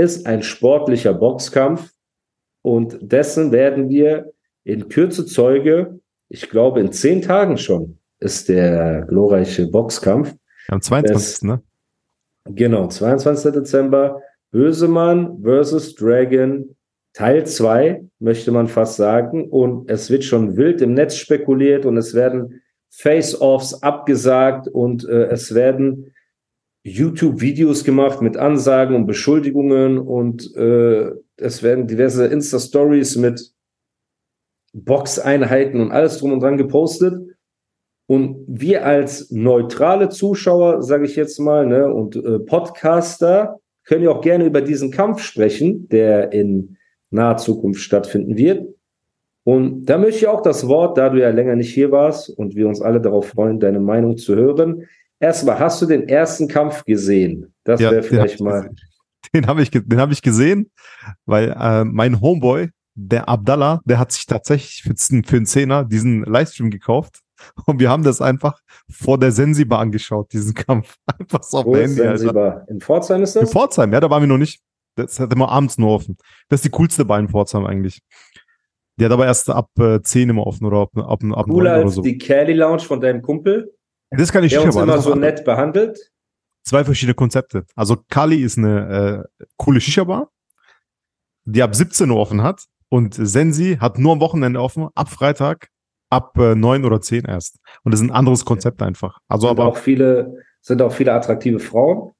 ist ein sportlicher Boxkampf und dessen werden wir in Kürze Zeuge. Ich glaube, in zehn Tagen schon ist der glorreiche Boxkampf. Am 22. Das, ne? Genau, 22. Dezember. Bösemann versus Dragon Teil 2, möchte man fast sagen. Und es wird schon wild im Netz spekuliert und es werden Face-Offs abgesagt und äh, es werden YouTube-Videos gemacht mit Ansagen und Beschuldigungen und äh, es werden diverse Insta-Stories mit Boxeinheiten und alles drum und dran gepostet. Und wir als neutrale Zuschauer, sage ich jetzt mal, ne, und äh, Podcaster können ja auch gerne über diesen Kampf sprechen, der in naher Zukunft stattfinden wird. Und da möchte ich auch das Wort, da du ja länger nicht hier warst und wir uns alle darauf freuen, deine Meinung zu hören, Erstmal, hast du den ersten Kampf gesehen? Das ja, wäre vielleicht den mal. Den habe ich, den hab ich gesehen, weil äh, mein Homeboy, der Abdallah, der hat sich tatsächlich für, für einen Zehner diesen Livestream gekauft. Und wir haben das einfach vor der Sensibar angeschaut, diesen Kampf. Einfach so auf Wo Handy. Sensibar? Alter. In Pforzheim ist das? In Pforzheim, ja, da waren wir noch nicht. Das hat immer abends nur offen. Das ist die coolste Bar in Pforzheim eigentlich. Die hat aber erst ab äh, 10 immer offen oder ab, ab, ab Cooler 9 oder so. als die Kelly Lounge von deinem Kumpel? Das kann ich der uns immer so nett behandelt. Zwei verschiedene Konzepte. Also Kali ist eine äh, coole Shisha-Bar, die ab 17 Uhr offen hat. Und Sensi hat nur am Wochenende offen, ab Freitag, ab äh, 9 oder 10 erst. Und das ist ein anderes Konzept einfach. Also sind aber auch viele, sind auch viele attraktive Frauen.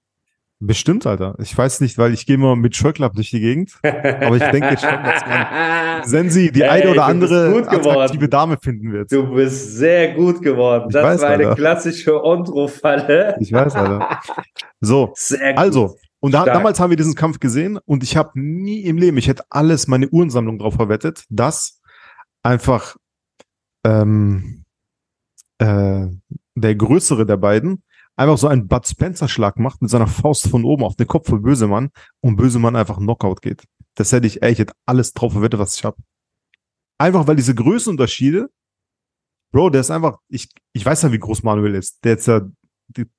Bestimmt, Alter. Ich weiß nicht, weil ich gehe immer mit Scheuklapp durch die Gegend. Aber ich denke schon, dass man Sensi die hey, eine oder andere attraktive Dame finden wird. Du bist sehr gut geworden. Ich das weiß, war eine Alter. klassische Ondro-Falle. Ich weiß, Alter. So, also. Und da, damals haben wir diesen Kampf gesehen und ich habe nie im Leben, ich hätte alles, meine Uhrensammlung drauf verwettet, dass einfach ähm, äh, der größere der beiden einfach so einen Bud Spencer-Schlag macht mit seiner Faust von oben auf den Kopf von Bösemann und Bösemann einfach Knockout geht. Das hätte ich, ey, ich hätte alles drauf verwettet, was ich habe. Einfach weil diese Größenunterschiede, Bro, der ist einfach, ich, ich weiß ja, wie groß Manuel ist. Der ist ja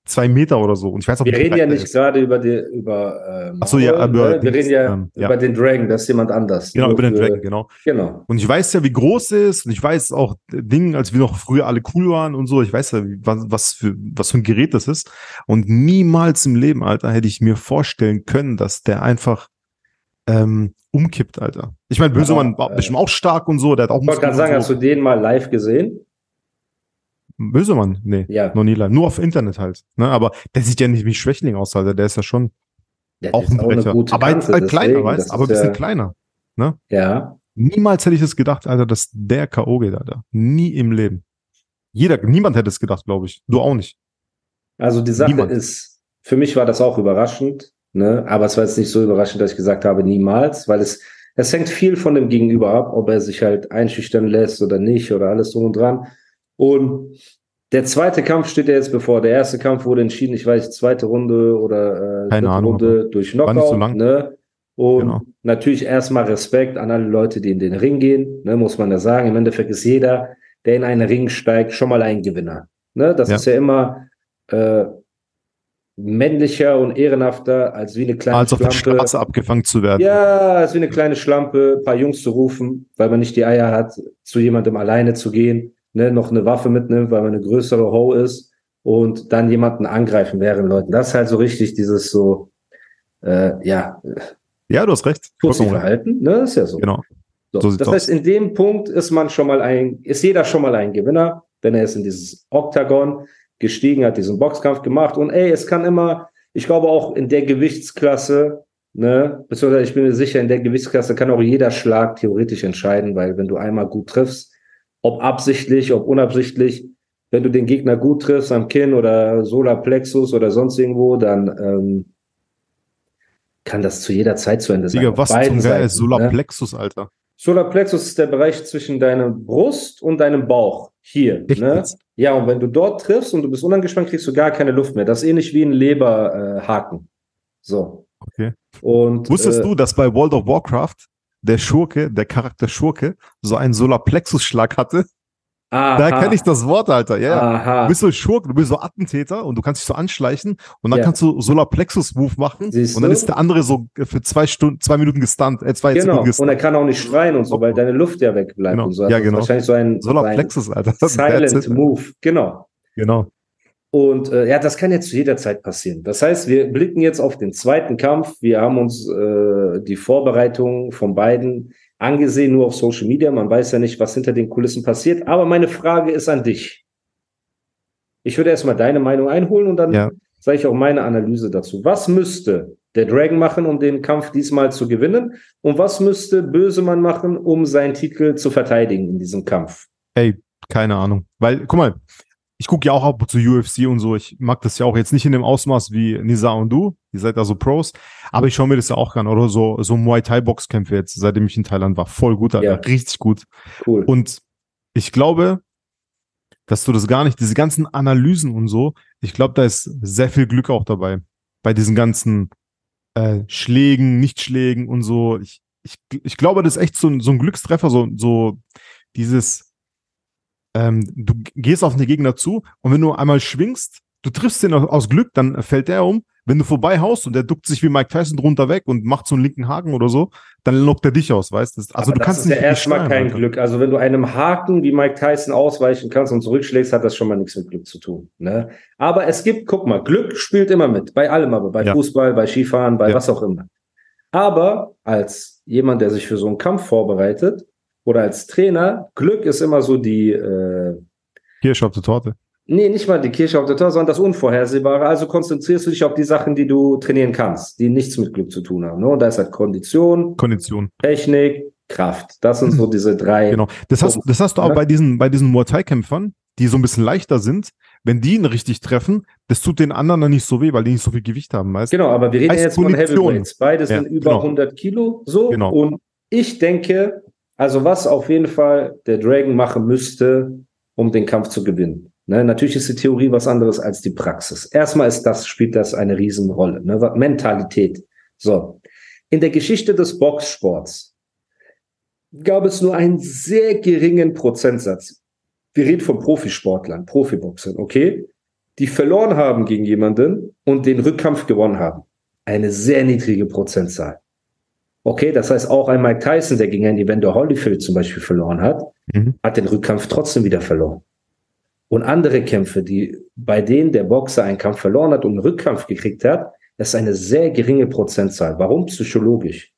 zwei Meter oder so. Und ich weiß auch, wir reden ja nicht gerade über die, über, ähm, Ach so, ja, über ne? wir reden ja, ähm, ja, über den Dragon, das ist jemand anders. Genau, über den Dragon, genau. Genau. Und ich weiß ja, wie groß er ist und ich weiß auch Dinge, als wir noch früher alle cool waren und so. Ich weiß ja, was, was für, was für ein Gerät das ist. Und niemals im Leben, Alter, hätte ich mir vorstellen können, dass der einfach, ähm, umkippt, Alter. Ich meine, Bösemann ja, war bestimmt auch stark und so, der hat auch Ich wollte gerade sagen, so. hast du den mal live gesehen? Bösemann? Nee, ja. noch nie live. Nur auf Internet halt. Ne? Aber der sieht ja nicht wie Schwächling aus, Alter. Der ist ja schon ja, auch ein Brecher. Auch aber Kante, halt kleiner, weißt Aber ein bisschen ja, kleiner. Ne? Ja. Niemals hätte ich es gedacht, Alter, dass der K.O. geht, Alter. Nie im Leben. Jeder, niemand hätte es gedacht, glaube ich. Du auch nicht. Also die Sache niemand. ist, für mich war das auch überraschend, ne? Aber es war jetzt nicht so überraschend, dass ich gesagt habe, niemals, weil es, es hängt viel von dem Gegenüber ab, ob er sich halt einschüchtern lässt oder nicht oder alles drum und dran. Und der zweite Kampf steht ja jetzt bevor. Der erste Kampf wurde entschieden, ich weiß, zweite Runde oder äh, Keine Ahnung, Runde durch Knockout. So ne? Und genau. natürlich erstmal Respekt an alle Leute, die in den Ring gehen, ne, muss man ja sagen. Im Endeffekt ist jeder, der in einen Ring steigt, schon mal ein Gewinner. Ne? Das ja. ist ja immer äh, männlicher und ehrenhafter, als wie eine kleine als Schlampe. Als auf der Straße abgefangen zu werden. Ja, als wie eine kleine Schlampe, ein paar Jungs zu rufen, weil man nicht die Eier hat, zu jemandem alleine zu gehen ne, noch eine Waffe mitnimmt, weil man eine größere Ho ist und dann jemanden angreifen wären Leuten. Das ist halt so richtig dieses so, äh, ja. Ja, du hast recht. Verhalten, ne, das ist ja so. Genau. So, so das heißt, aus. in dem Punkt ist man schon mal ein, ist jeder schon mal ein Gewinner, wenn er es in dieses Oktagon gestiegen hat, diesen Boxkampf gemacht. Und ey, es kann immer, ich glaube auch in der Gewichtsklasse, ne, beziehungsweise ich bin mir sicher, in der Gewichtsklasse kann auch jeder Schlag theoretisch entscheiden, weil wenn du einmal gut triffst, ob absichtlich, ob unabsichtlich, wenn du den Gegner gut triffst am Kinn oder Solarplexus oder sonst irgendwo, dann ähm, kann das zu jeder Zeit zu Ende sein. Digga, was zum Geil ist Solarplexus, ne? Alter? Solarplexus ist der Bereich zwischen deiner Brust und deinem Bauch. Hier. Ne? Ja, und wenn du dort triffst und du bist unangespannt, kriegst du gar keine Luft mehr. Das ist ähnlich wie ein Leberhaken. Äh, so. Okay. Und, Wusstest äh, du, dass bei World of Warcraft der Schurke, der Charakter Schurke, so einen Solarplexus-Schlag hatte? Aha. Da kenne ich das Wort, Alter. Ja, Aha. Du bist so Schurke, du bist so Attentäter und du kannst dich so anschleichen und dann ja. kannst du Solarplexus-Move machen Siehst und dann du? ist der andere so für zwei Stunden, zwei Minuten gestunt, äh, zwei genau. Gestunt. Und er kann auch nicht schreien und so, weil deine Luft ja wegbleibt genau. und so. Also ja, genau. Wahrscheinlich so ein Solarplexus, Alter. Silent Move. Genau. Genau. Und äh, ja, das kann jetzt zu jeder Zeit passieren. Das heißt, wir blicken jetzt auf den zweiten Kampf. Wir haben uns äh, die Vorbereitung von beiden angesehen, nur auf Social Media. Man weiß ja nicht, was hinter den Kulissen passiert. Aber meine Frage ist an dich. Ich würde erstmal deine Meinung einholen und dann ja. sage ich auch meine Analyse dazu. Was müsste der Dragon machen, um den Kampf diesmal zu gewinnen? Und was müsste Bösemann machen, um seinen Titel zu verteidigen in diesem Kampf? Ey, keine Ahnung. Weil, guck mal, ich gucke ja auch ab und zu UFC und so. Ich mag das ja auch jetzt nicht in dem Ausmaß wie Nisa und du. Ihr seid da so Pros. Aber ich schaue mir das ja auch an. Oder so, so Muay Thai Boxkämpfe jetzt, seitdem ich in Thailand war. Voll gut, Alter. Ja. Richtig gut. Cool. Und ich glaube, dass du das gar nicht, diese ganzen Analysen und so, ich glaube, da ist sehr viel Glück auch dabei. Bei diesen ganzen äh, Schlägen, Nichtschlägen und so. Ich, ich, ich glaube, das ist echt so, so ein Glückstreffer, so, so dieses, ähm, du gehst auf den Gegner zu und wenn du einmal schwingst, du triffst den aus Glück, dann fällt der um. Wenn du vorbei haust und der duckt sich wie Mike Tyson drunter weg und macht so einen linken Haken oder so, dann lockt er dich aus, weißt du? Also Aber du kannst nicht. Das ist ja erstmal kein Alter. Glück. Also wenn du einem Haken wie Mike Tyson ausweichen kannst und zurückschlägst, hat das schon mal nichts mit Glück zu tun. Ne? Aber es gibt, guck mal, Glück spielt immer mit. Bei allem aber. Bei ja. Fußball, bei Skifahren, bei ja. was auch immer. Aber als jemand, der sich für so einen Kampf vorbereitet, oder als Trainer, Glück ist immer so die äh, Kirsche auf der Torte. Nee, nicht mal die Kirsche auf der Torte, sondern das Unvorhersehbare. Also konzentrierst du dich auf die Sachen, die du trainieren kannst, die nichts mit Glück zu tun haben. Ne? Und da ist halt Kondition, Kondition, Technik, Kraft. Das sind so diese drei. Genau. Das hast, das hast du auch ne? bei diesen, bei diesen Muay Thai-Kämpfern, die so ein bisschen leichter sind. Wenn die ihn richtig treffen, das tut den anderen dann nicht so weh, weil die nicht so viel Gewicht haben. Weißt? Genau, aber wir reden jetzt von Heavyweights. Beide sind ja, über genau. 100 Kilo. So. Genau. Und ich denke, also was auf jeden Fall der Dragon machen müsste, um den Kampf zu gewinnen. Ne, natürlich ist die Theorie was anderes als die Praxis. Erstmal ist das, spielt das eine Riesenrolle. Ne? Mentalität. So. In der Geschichte des Boxsports gab es nur einen sehr geringen Prozentsatz. Wir reden von Profisportlern, Profiboxern, okay? Die verloren haben gegen jemanden und den Rückkampf gewonnen haben. Eine sehr niedrige Prozentzahl. Okay, das heißt auch ein Mike Tyson, der gegen einen Evander Holyfield zum Beispiel verloren hat, mhm. hat den Rückkampf trotzdem wieder verloren. Und andere Kämpfe, die bei denen der Boxer einen Kampf verloren hat und einen Rückkampf gekriegt hat, das ist eine sehr geringe Prozentzahl. Warum psychologisch?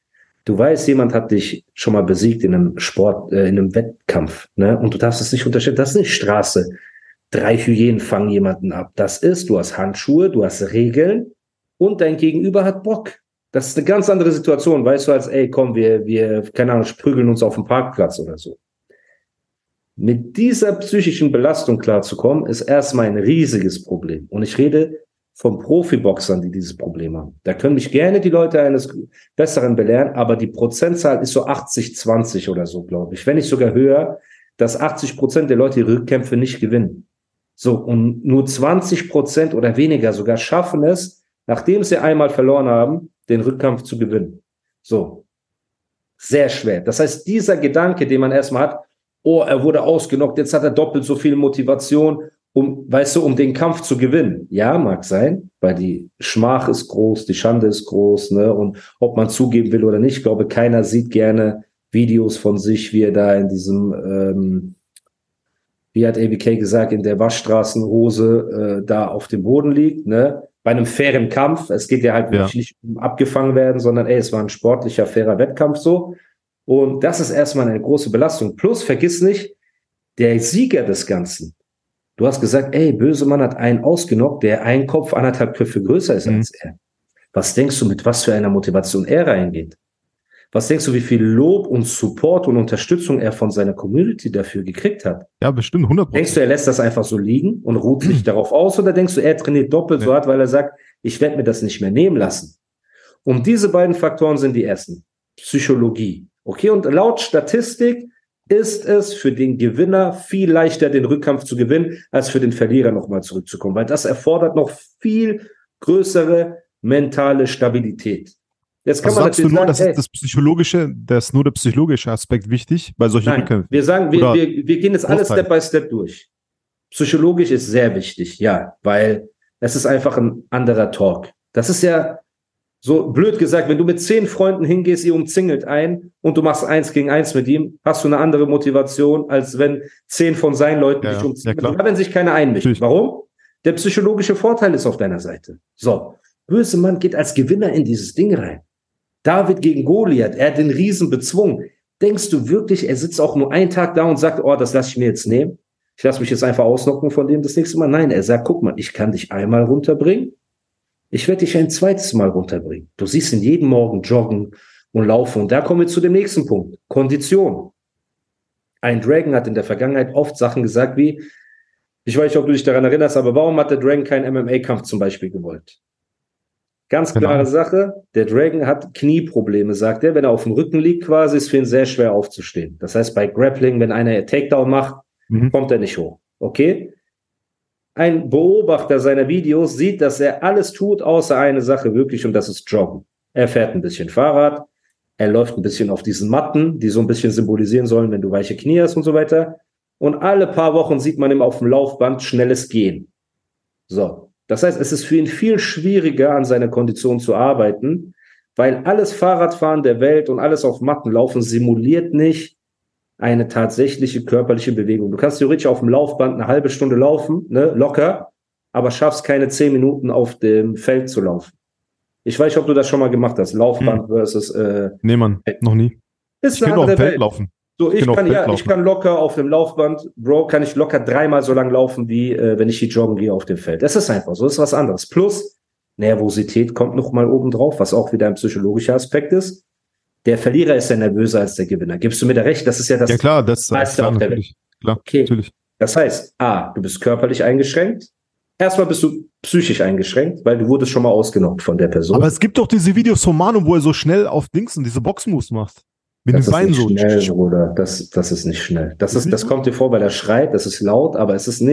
Du weißt, jemand hat dich schon mal besiegt in einem Sport, äh, in einem Wettkampf, ne? Und du darfst es nicht unterstellen. Das ist nicht Straße. Drei Hyänen fangen jemanden ab. Das ist, du hast Handschuhe, du hast Regeln und dein Gegenüber hat Bock. Das ist eine ganz andere Situation, weißt du, als, ey, komm, wir, wir, keine Ahnung, prügeln uns auf dem Parkplatz oder so. Mit dieser psychischen Belastung klarzukommen, ist erstmal ein riesiges Problem. Und ich rede von Profiboxern, die dieses Problem haben. Da können mich gerne die Leute eines Besseren belehren, aber die Prozentzahl ist so 80, 20 oder so, glaube ich. Wenn nicht sogar höher, dass 80 Prozent der Leute die Rückkämpfe nicht gewinnen. So, und nur 20 Prozent oder weniger sogar schaffen es, nachdem sie einmal verloren haben, den Rückkampf zu gewinnen. So. Sehr schwer. Das heißt, dieser Gedanke, den man erstmal hat, oh, er wurde ausgenockt, jetzt hat er doppelt so viel Motivation, um, weißt du, um den Kampf zu gewinnen. Ja, mag sein, weil die Schmach ist groß, die Schande ist groß, ne, und ob man zugeben will oder nicht, ich glaube, keiner sieht gerne Videos von sich, wie er da in diesem, ähm, wie hat ABK gesagt, in der Waschstraßenhose äh, da auf dem Boden liegt, ne? Bei einem fairen Kampf. Es geht ja halt wirklich ja. nicht um abgefangen werden, sondern ey, es war ein sportlicher, fairer Wettkampf so. Und das ist erstmal eine große Belastung. Plus, vergiss nicht, der Sieger des Ganzen. Du hast gesagt, ey, Bösemann hat einen ausgenockt, der ein Kopf, anderthalb Köpfe größer ist mhm. als er. Was denkst du, mit was für einer Motivation er reingeht? Was denkst du, wie viel Lob und Support und Unterstützung er von seiner Community dafür gekriegt hat? Ja, bestimmt 100 Denkst du, er lässt das einfach so liegen und ruht sich darauf aus? Oder denkst du, er trainiert doppelt nee. so hart, weil er sagt, ich werde mir das nicht mehr nehmen lassen? Und diese beiden Faktoren sind die ersten. Psychologie. Okay, und laut Statistik ist es für den Gewinner viel leichter, den Rückkampf zu gewinnen, als für den Verlierer nochmal zurückzukommen, weil das erfordert noch viel größere mentale Stabilität. Jetzt kann also man sagst du nur, sagen, das ist das psychologische, das ist nur der psychologische Aspekt wichtig bei solchen Nein, Rückkämpfen. Wir sagen, wir, wir, wir gehen jetzt alles Step by Step durch. Psychologisch ist sehr wichtig, ja, weil es ist einfach ein anderer Talk. Das ist ja so blöd gesagt, wenn du mit zehn Freunden hingehst, ihr umzingelt ein und du machst eins gegen eins mit ihm, hast du eine andere Motivation, als wenn zehn von seinen Leuten ja, dich umzingeln. Ja, wenn sich keiner einmischt. Natürlich. Warum? Der psychologische Vorteil ist auf deiner Seite. So. Böse Mann geht als Gewinner in dieses Ding rein. David gegen Goliath, er hat den Riesen bezwungen. Denkst du wirklich, er sitzt auch nur einen Tag da und sagt, oh, das lasse ich mir jetzt nehmen? Ich lasse mich jetzt einfach ausnocken von dem das nächste Mal. Nein, er sagt, guck mal, ich kann dich einmal runterbringen. Ich werde dich ein zweites Mal runterbringen. Du siehst ihn jeden Morgen joggen und laufen. Und da kommen wir zu dem nächsten Punkt. Kondition. Ein Dragon hat in der Vergangenheit oft Sachen gesagt wie, ich weiß nicht, ob du dich daran erinnerst, aber warum hat der Dragon keinen MMA-Kampf zum Beispiel gewollt? Ganz genau. klare genau. Sache. Der Dragon hat Knieprobleme, sagt er. Wenn er auf dem Rücken liegt, quasi, ist für ihn sehr schwer aufzustehen. Das heißt, bei Grappling, wenn einer Takedown macht, mhm. kommt er nicht hoch. Okay? Ein Beobachter seiner Videos sieht, dass er alles tut, außer eine Sache wirklich, und das ist Joggen. Er fährt ein bisschen Fahrrad, er läuft ein bisschen auf diesen Matten, die so ein bisschen symbolisieren sollen, wenn du weiche Knie hast und so weiter. Und alle paar Wochen sieht man ihm auf dem Laufband schnelles Gehen. So. Das heißt, es ist für ihn viel schwieriger, an seiner Kondition zu arbeiten, weil alles Fahrradfahren der Welt und alles auf Matten laufen simuliert nicht eine tatsächliche körperliche Bewegung. Du kannst theoretisch auf dem Laufband eine halbe Stunde laufen, ne, locker, aber schaffst keine zehn Minuten auf dem Feld zu laufen. Ich weiß nicht, ob du das schon mal gemacht hast. Laufband hm. versus. Äh, nee, Mann, noch nie. Ist ich kann auf dem Feld laufen. So, ich, kann, ja, ich kann locker auf dem Laufband, Bro, kann ich locker dreimal so lang laufen, wie äh, wenn ich hier joggen gehe auf dem Feld. Das ist einfach so, das ist was anderes. Plus, Nervosität kommt noch mal oben drauf, was auch wieder ein psychologischer Aspekt ist. Der Verlierer ist ja nervöser als der Gewinner. Gibst du mir da recht? Das ist ja das ja, klar, das meiste klar, auf der Welt. Klar, okay. natürlich. Das heißt, A, du bist körperlich eingeschränkt. Erstmal bist du psychisch eingeschränkt, weil du wurdest schon mal ausgenockt von der Person. Aber es gibt doch diese Videos von Manu, wo er so schnell auf Dings und diese Boxmoves macht. Mit das dem Bein so. Schnell, Bruder. Das, das ist nicht schnell. Das, ist, das kommt dir vor, weil er schreit, das ist laut, aber es ist nicht.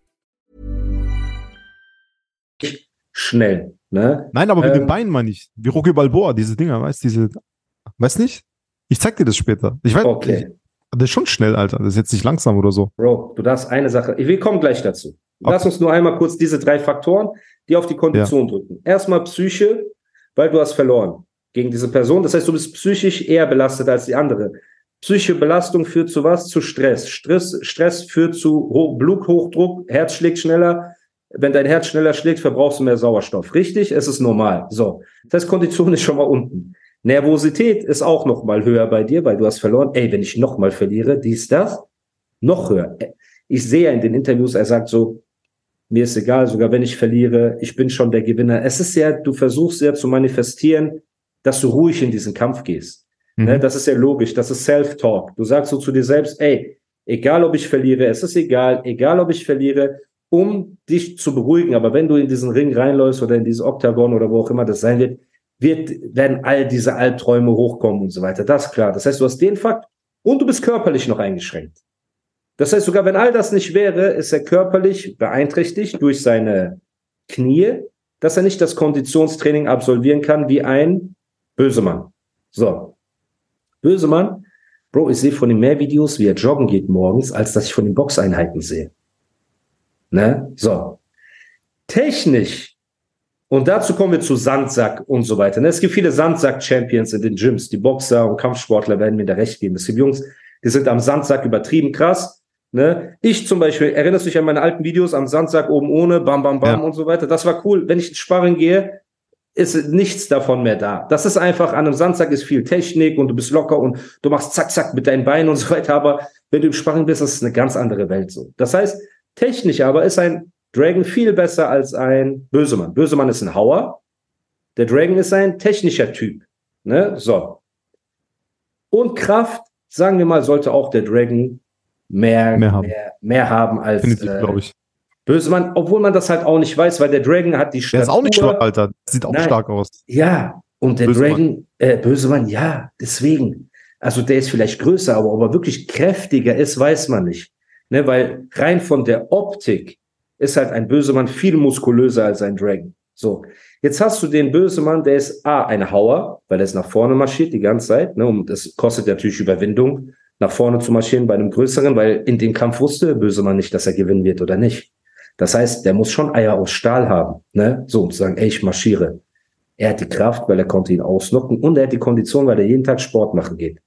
Schnell, ne? Nein, aber mit ähm, dem Bein meine ich. Wie Rocky Balboa, diese Dinger, weißt du, diese. Weißt nicht? Ich zeig dir das später. Ich weiß. Okay. Ich, das ist schon schnell, Alter. Das ist jetzt nicht langsam oder so. Bro, du darfst eine Sache. Wir kommen gleich dazu. Okay. Lass uns nur einmal kurz diese drei Faktoren, die auf die Kondition ja. drücken. Erstmal Psyche, weil du hast verloren gegen diese Person. Das heißt, du bist psychisch eher belastet als die andere. Psychische Belastung führt zu was? Zu Stress. Stress, Stress führt zu Bluthochdruck, Herz schlägt schneller. Wenn dein Herz schneller schlägt, verbrauchst du mehr Sauerstoff. Richtig? Es ist normal. So. Das heißt, Kondition ist schon mal unten. Nervosität ist auch noch mal höher bei dir, weil du hast verloren. Ey, wenn ich noch mal verliere, dies, das, noch höher. Ich sehe in den Interviews, er sagt so, mir ist egal, sogar wenn ich verliere, ich bin schon der Gewinner. Es ist ja, du versuchst ja zu manifestieren, dass du ruhig in diesen Kampf gehst. Mhm. Ne, das ist ja logisch, das ist Self-Talk. Du sagst so zu dir selbst, ey, egal ob ich verliere, es ist egal, egal ob ich verliere, um dich zu beruhigen. Aber wenn du in diesen Ring reinläufst oder in dieses Oktagon oder wo auch immer das sein wird, wird, werden all diese Albträume hochkommen und so weiter. Das ist klar. Das heißt, du hast den Fakt und du bist körperlich noch eingeschränkt. Das heißt, sogar wenn all das nicht wäre, ist er körperlich beeinträchtigt durch seine Knie, dass er nicht das Konditionstraining absolvieren kann wie ein Bösemann. So. Bösemann, Bro, ich sehe von ihm mehr Videos, wie er joggen geht morgens, als dass ich von den Boxeinheiten sehe. Ne? So. Technisch. Und dazu kommen wir zu Sandsack und so weiter. Ne? Es gibt viele Sandsack-Champions in den Gyms. Die Boxer und Kampfsportler werden mir da recht geben. Es gibt Jungs, die sind am Sandsack übertrieben krass. Ne? Ich zum Beispiel, erinnerst du dich an meine alten Videos am Sandsack oben ohne, bam, bam, bam ja. und so weiter? Das war cool. Wenn ich ins Sparring gehe, ist nichts davon mehr da. Das ist einfach, an einem Sandsack ist viel Technik und du bist locker und du machst zack, zack mit deinen Beinen und so weiter. Aber wenn du im Sparring bist, das ist eine ganz andere Welt so. Das heißt, technisch aber ist ein Dragon viel besser als ein Bösemann. Bösemann ist ein Hauer. Der Dragon ist ein technischer Typ. Ne? So. Und Kraft, sagen wir mal, sollte auch der Dragon mehr, mehr, haben. mehr, mehr haben als äh, ich. Bösemann, obwohl man das halt auch nicht weiß, weil der Dragon hat die Statur. Der ist auch nicht schwach, Alter. Sieht auch Nein. stark aus. Ja, und der Bösemann. Dragon, äh, Bösemann, ja, deswegen. Also der ist vielleicht größer, aber ob er wirklich kräftiger ist, weiß man nicht. Ne, weil rein von der Optik ist halt ein Bösemann viel muskulöser als ein Dragon. So, jetzt hast du den Bösemann, der ist A, ein Hauer, weil er ist nach vorne marschiert die ganze Zeit. Ne, und das kostet natürlich Überwindung, nach vorne zu marschieren bei einem größeren, weil in dem Kampf wusste der Bösemann nicht, dass er gewinnen wird oder nicht. Das heißt, der muss schon Eier aus Stahl haben, ne? So, um zu sagen, ey, ich marschiere. Er hat die Kraft, weil er konnte ihn ausnocken und er hat die Kondition, weil er jeden Tag Sport machen geht.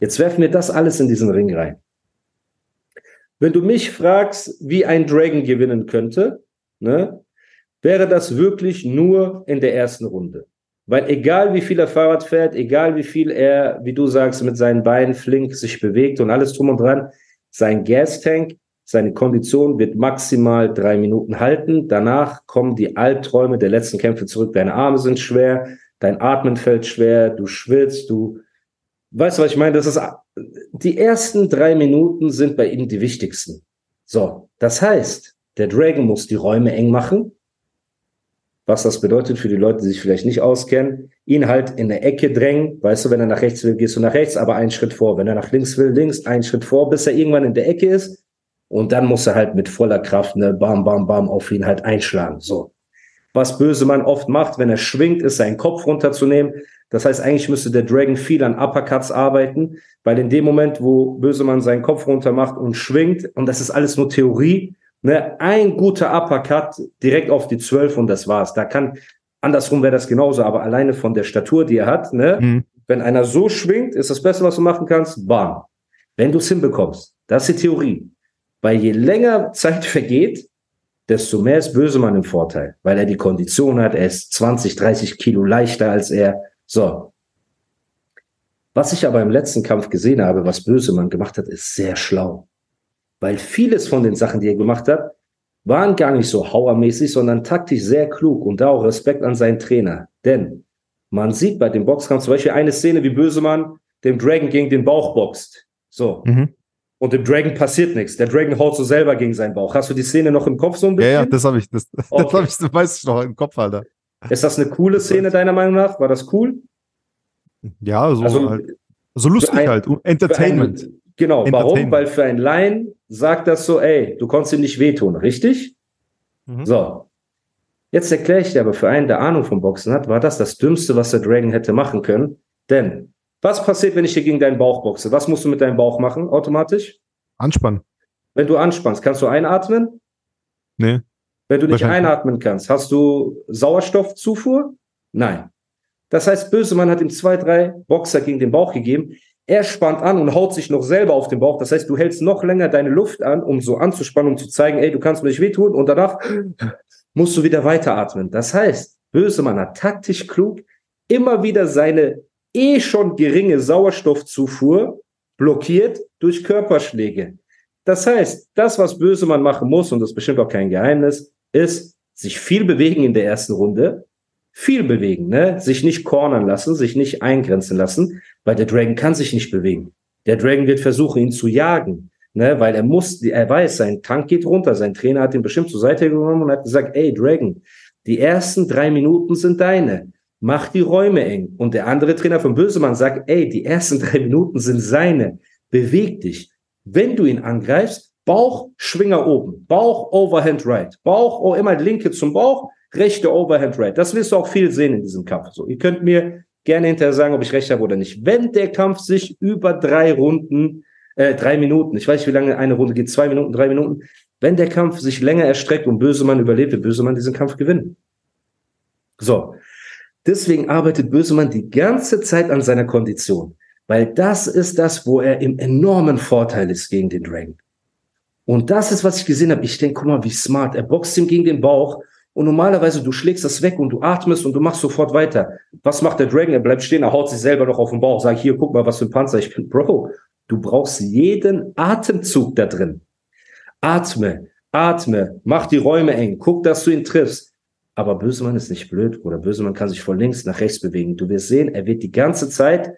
Jetzt werfen wir das alles in diesen Ring rein. Wenn du mich fragst, wie ein Dragon gewinnen könnte, ne, wäre das wirklich nur in der ersten Runde. Weil egal wie viel er Fahrrad fährt, egal wie viel er, wie du sagst, mit seinen Beinen flink sich bewegt und alles drum und dran, sein Gastank seine Kondition wird maximal drei Minuten halten. Danach kommen die Albträume der letzten Kämpfe zurück. Deine Arme sind schwer, dein Atmen fällt schwer, du schwitzt, du weißt du, was ich meine? Das ist die ersten drei Minuten sind bei ihm die wichtigsten. So, das heißt, der Dragon muss die Räume eng machen. Was das bedeutet für die Leute, die sich vielleicht nicht auskennen, ihn halt in der Ecke drängen. Weißt du, wenn er nach rechts will, gehst du nach rechts, aber einen Schritt vor. Wenn er nach links will, links, einen Schritt vor, bis er irgendwann in der Ecke ist und dann muss er halt mit voller Kraft, ne, bam, bam, bam, auf ihn halt einschlagen. So. Was Bösemann oft macht, wenn er schwingt, ist seinen Kopf runterzunehmen. Das heißt, eigentlich müsste der Dragon viel an Uppercuts arbeiten, weil in dem Moment, wo Bösemann seinen Kopf runter macht und schwingt, und das ist alles nur Theorie, ne, ein guter Uppercut direkt auf die Zwölf und das war's. Da kann, andersrum wäre das genauso, aber alleine von der Statur, die er hat, ne, mhm. wenn einer so schwingt, ist das Beste, was du machen kannst, bam. Wenn du es hinbekommst, das ist die Theorie. Weil je länger Zeit vergeht, desto mehr ist Bösemann im Vorteil, weil er die Kondition hat, er ist 20, 30 Kilo leichter als er. So. Was ich aber im letzten Kampf gesehen habe, was Bösemann gemacht hat, ist sehr schlau. Weil vieles von den Sachen, die er gemacht hat, waren gar nicht so hauermäßig, sondern taktisch sehr klug und da auch Respekt an seinen Trainer. Denn man sieht bei dem Boxkampf zum Beispiel eine Szene, wie Bösemann dem Dragon gegen den Bauch boxt. So. Mhm. Und dem Dragon passiert nichts. Der Dragon haut so selber gegen seinen Bauch. Hast du die Szene noch im Kopf so ein bisschen? Ja, ja, das habe ich, das, okay. das habe ich, das weiß ich noch im Kopf, Alter. Ist das eine coole Szene deiner Meinung nach? War das cool? Ja, so, also, halt, so lustig ein, halt. Entertainment. Ein, genau. Entertainment. Warum? Weil für ein Laien sagt das so, ey, du konntest ihm nicht wehtun, richtig? Mhm. So. Jetzt erkläre ich dir aber für einen, der Ahnung vom Boxen hat, war das das Dümmste, was der Dragon hätte machen können. Denn was passiert, wenn ich dir gegen deinen Bauch boxe? Was musst du mit deinem Bauch machen automatisch? Anspannen. Wenn du anspannst, kannst du einatmen? Nee. Wenn du nicht einatmen kannst, hast du Sauerstoffzufuhr? Nein. Das heißt, Bösemann hat ihm zwei, drei Boxer gegen den Bauch gegeben. Er spannt an und haut sich noch selber auf den Bauch. Das heißt, du hältst noch länger deine Luft an, um so anzuspannen, um zu zeigen, ey, du kannst mir nicht wehtun. Und danach musst du wieder weiteratmen. Das heißt, Bösemann hat taktisch klug immer wieder seine eh schon geringe Sauerstoffzufuhr blockiert durch Körperschläge. Das heißt, das, was Bösemann machen muss, und das ist bestimmt auch kein Geheimnis, ist sich viel bewegen in der ersten Runde, viel bewegen, ne? sich nicht cornern lassen, sich nicht eingrenzen lassen, weil der Dragon kann sich nicht bewegen. Der Dragon wird versuchen, ihn zu jagen, ne? weil er muss, er weiß, sein Tank geht runter. Sein Trainer hat ihn bestimmt zur Seite genommen und hat gesagt, ey, Dragon, die ersten drei Minuten sind deine. mach die Räume eng. Und der andere Trainer von Bösemann sagt, ey, die ersten drei Minuten sind seine. Beweg dich. Wenn du ihn angreifst, Bauch, Schwinger oben. Bauch, Overhand Right. Bauch, oh, immer linke zum Bauch, rechte Overhand Right. Das wirst du auch viel sehen in diesem Kampf. So, ihr könnt mir gerne hinterher sagen, ob ich recht habe oder nicht. Wenn der Kampf sich über drei Runden, äh, drei Minuten, ich weiß nicht, wie lange eine Runde geht, zwei Minuten, drei Minuten, wenn der Kampf sich länger erstreckt und Bösemann überlebt, wird Bösemann diesen Kampf gewinnen. So. Deswegen arbeitet Bösemann die ganze Zeit an seiner Kondition. Weil das ist das, wo er im enormen Vorteil ist gegen den Dragon. Und das ist, was ich gesehen habe. Ich denke, guck mal, wie smart. Er boxt ihm gegen den Bauch und normalerweise du schlägst das weg und du atmest und du machst sofort weiter. Was macht der Dragon? Er bleibt stehen, er haut sich selber noch auf den Bauch, sagt, hier, guck mal, was für ein Panzer ich bin. Bro, du brauchst jeden Atemzug da drin. Atme, atme, mach die Räume eng, guck, dass du ihn triffst. Aber Bösemann ist nicht blöd, oder Bösemann kann sich von links nach rechts bewegen. Du wirst sehen, er wird die ganze Zeit,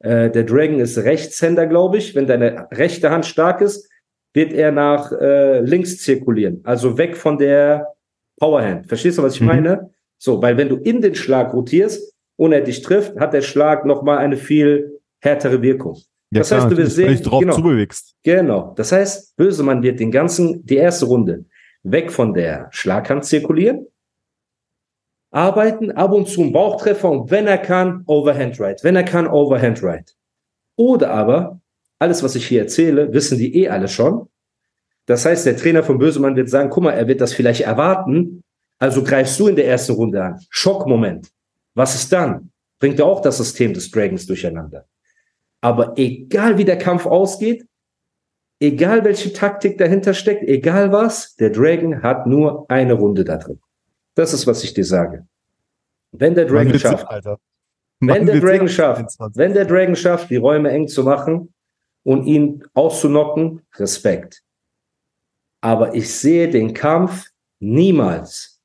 äh, der Dragon ist Rechtshänder, glaube ich. Wenn deine rechte Hand stark ist, wird er nach äh, links zirkulieren. Also weg von der Powerhand. Verstehst du, was ich mhm. meine? So, weil wenn du in den Schlag rotierst und er dich trifft, hat der Schlag nochmal eine viel härtere Wirkung. Ja, das klar, heißt, du wirst sehen, drauf genau, zubewegst. Genau. Das heißt, Bösemann wird den ganzen, die erste Runde weg von der Schlaghand zirkulieren, arbeiten, ab und zu einen Bauchtreffer und wenn er kann, Overhand Right. Wenn er kann, Overhand Right. Oder aber, alles, was ich hier erzähle, wissen die eh alle schon. Das heißt, der Trainer von Bösemann wird sagen, guck mal, er wird das vielleicht erwarten, also greifst du in der ersten Runde an. Schockmoment. Was ist dann? Bringt er auch das System des Dragons durcheinander. Aber egal wie der Kampf ausgeht, egal welche Taktik dahinter steckt, egal was, der Dragon hat nur eine Runde da drin. Das ist, was ich dir sage. Wenn der Dragon schafft, wenn der Dragon schafft, wenn der Dragon schafft, die Räume eng zu machen und ihn auszunocken, Respekt. Aber ich sehe den Kampf niemals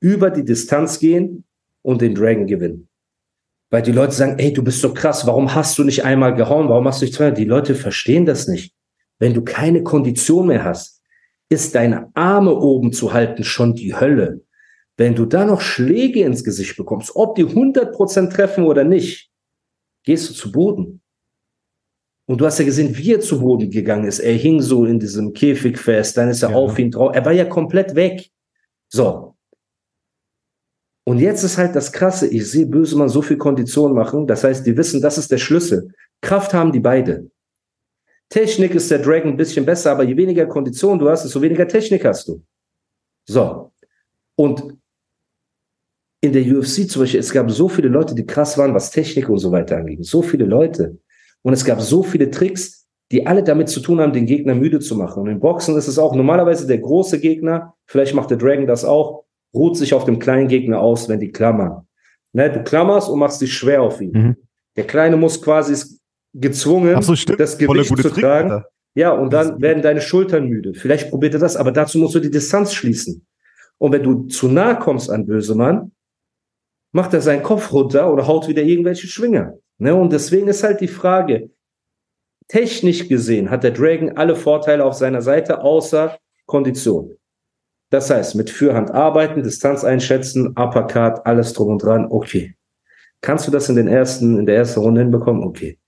über die Distanz gehen und den Dragon gewinnen. Weil die Leute sagen, ey, du bist so krass, warum hast du nicht einmal gehauen? Warum hast du nicht zweimal? Die Leute verstehen das nicht. Wenn du keine Kondition mehr hast, ist deine Arme oben zu halten schon die Hölle. Wenn du da noch Schläge ins Gesicht bekommst, ob die 100% treffen oder nicht, gehst du zu Boden. Und du hast ja gesehen, wie er zu Boden gegangen ist. Er hing so in diesem Käfig fest, dann ist er ja. auf ihn drauf. Er war ja komplett weg. So. Und jetzt ist halt das Krasse, ich sehe Bösemann so viel Kondition machen, das heißt, die wissen, das ist der Schlüssel. Kraft haben die beide. Technik ist der Dragon ein bisschen besser, aber je weniger Kondition du hast, desto weniger Technik hast du. So. Und in der UFC zum Beispiel, es gab so viele Leute, die krass waren, was Technik und so weiter anging. So viele Leute. Und es gab so viele Tricks, die alle damit zu tun haben, den Gegner müde zu machen. Und im Boxen ist es auch normalerweise der große Gegner, vielleicht macht der Dragon das auch, ruht sich auf dem kleinen Gegner aus, wenn die klammern. Ne, du klammerst und machst dich schwer auf ihn. Mhm. Der Kleine muss quasi gezwungen, so, das Gewicht zu Trick, tragen. Alter. Ja, und dann werden deine Schultern müde. Vielleicht probiert er das, aber dazu musst du die Distanz schließen. Und wenn du zu nah kommst an Bösemann, macht er seinen Kopf runter oder haut wieder irgendwelche Schwinger. Ne? Und deswegen ist halt die Frage, technisch gesehen hat der Dragon alle Vorteile auf seiner Seite, außer Kondition. Das heißt, mit Fürhand arbeiten, Distanz einschätzen, Uppercut, alles drum und dran, okay. Kannst du das in den ersten, in der ersten Runde hinbekommen? Okay.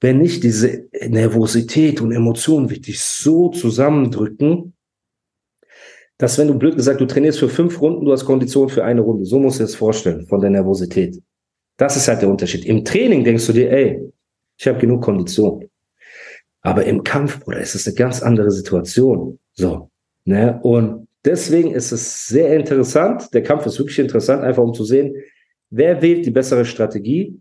Wenn nicht diese Nervosität und Emotionen dich so zusammendrücken, dass wenn du blöd gesagt, du trainierst für fünf Runden, du hast Kondition für eine Runde. So musst du das vorstellen, von der Nervosität. Das ist halt der Unterschied. Im Training denkst du dir, ey, ich habe genug Kondition. Aber im Kampf, Bruder, ist es eine ganz andere Situation. So. Ne? Und deswegen ist es sehr interessant. Der Kampf ist wirklich interessant, einfach um zu sehen, wer wählt die bessere Strategie,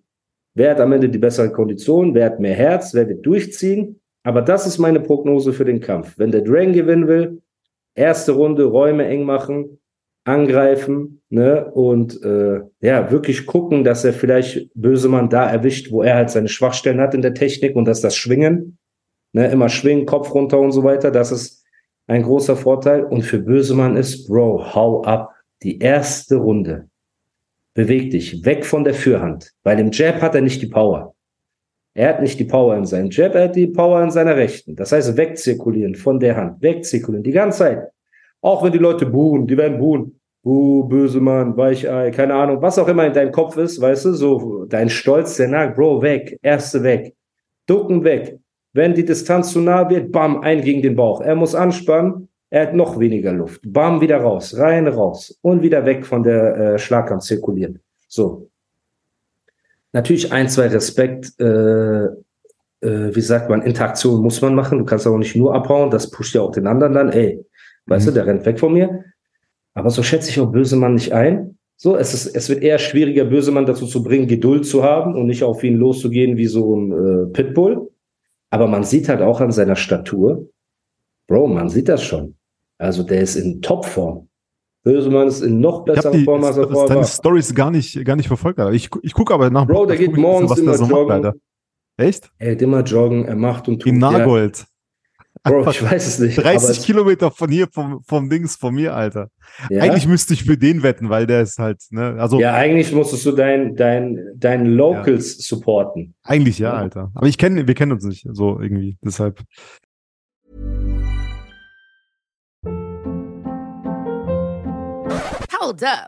wer hat am Ende die bessere Kondition, wer hat mehr Herz, wer wird durchziehen. Aber das ist meine Prognose für den Kampf. Wenn der Dragon gewinnen will, erste Runde Räume eng machen, angreifen ne? und äh, ja, wirklich gucken, dass er vielleicht Bösemann da erwischt, wo er halt seine Schwachstellen hat in der Technik und dass das Schwingen, ne? immer schwingen, Kopf runter und so weiter, das ist ein großer Vorteil. Und für Bösemann ist, Bro, hau ab. Die erste Runde. Beweg dich weg von der Fürhand. Weil im Jab hat er nicht die Power. Er hat nicht die Power in seinem Jab, er hat die Power in seiner Rechten. Das heißt, wegzirkulieren von der Hand, wegzirkulieren, die ganze Zeit. Auch wenn die Leute buhen, die werden buhen. uh, böse Mann, Weichei, keine Ahnung, was auch immer in deinem Kopf ist, weißt du, so dein Stolz, der nagt, Bro, weg, erste weg, ducken weg. Wenn die Distanz zu nah wird, bam, ein gegen den Bauch. Er muss anspannen, er hat noch weniger Luft. Bam, wieder raus, rein, raus und wieder weg von der äh, Schlagkampf zirkulieren. So. Natürlich ein, zwei Respekt, äh, äh, wie sagt man, Interaktion muss man machen. Du kannst auch nicht nur abhauen, das pusht ja auch den anderen dann. Ey, weißt mhm. du, der rennt weg von mir. Aber so schätze ich auch Bösemann nicht ein. So, es, ist, es wird eher schwieriger, Bösemann dazu zu bringen, Geduld zu haben und nicht auf ihn loszugehen wie so ein äh, Pitbull. Aber man sieht halt auch an seiner Statur, Bro, man sieht das schon. Also der ist in Topform. Bösemann ist in noch besserer Form, als er vorher war. deine Stories gar nicht, gar nicht verfolgt, Alter. Ich, ich gucke aber nach. Bro, der geht morgens bisschen, immer so joggen. Macht, Echt? Er geht immer joggen, er macht und tut. Im Nagold. Bro, ich weiß es nicht. 30 Kilometer von hier, vom, vom Dings, von mir, Alter. Ja? Eigentlich müsste ich für den wetten, weil der ist halt, ne, also. Ja, eigentlich musstest du dein, dein, dein Locals ja. supporten. Eigentlich ja, Alter. Aber ich kenne, wir kennen uns nicht, so irgendwie, deshalb. Hold up.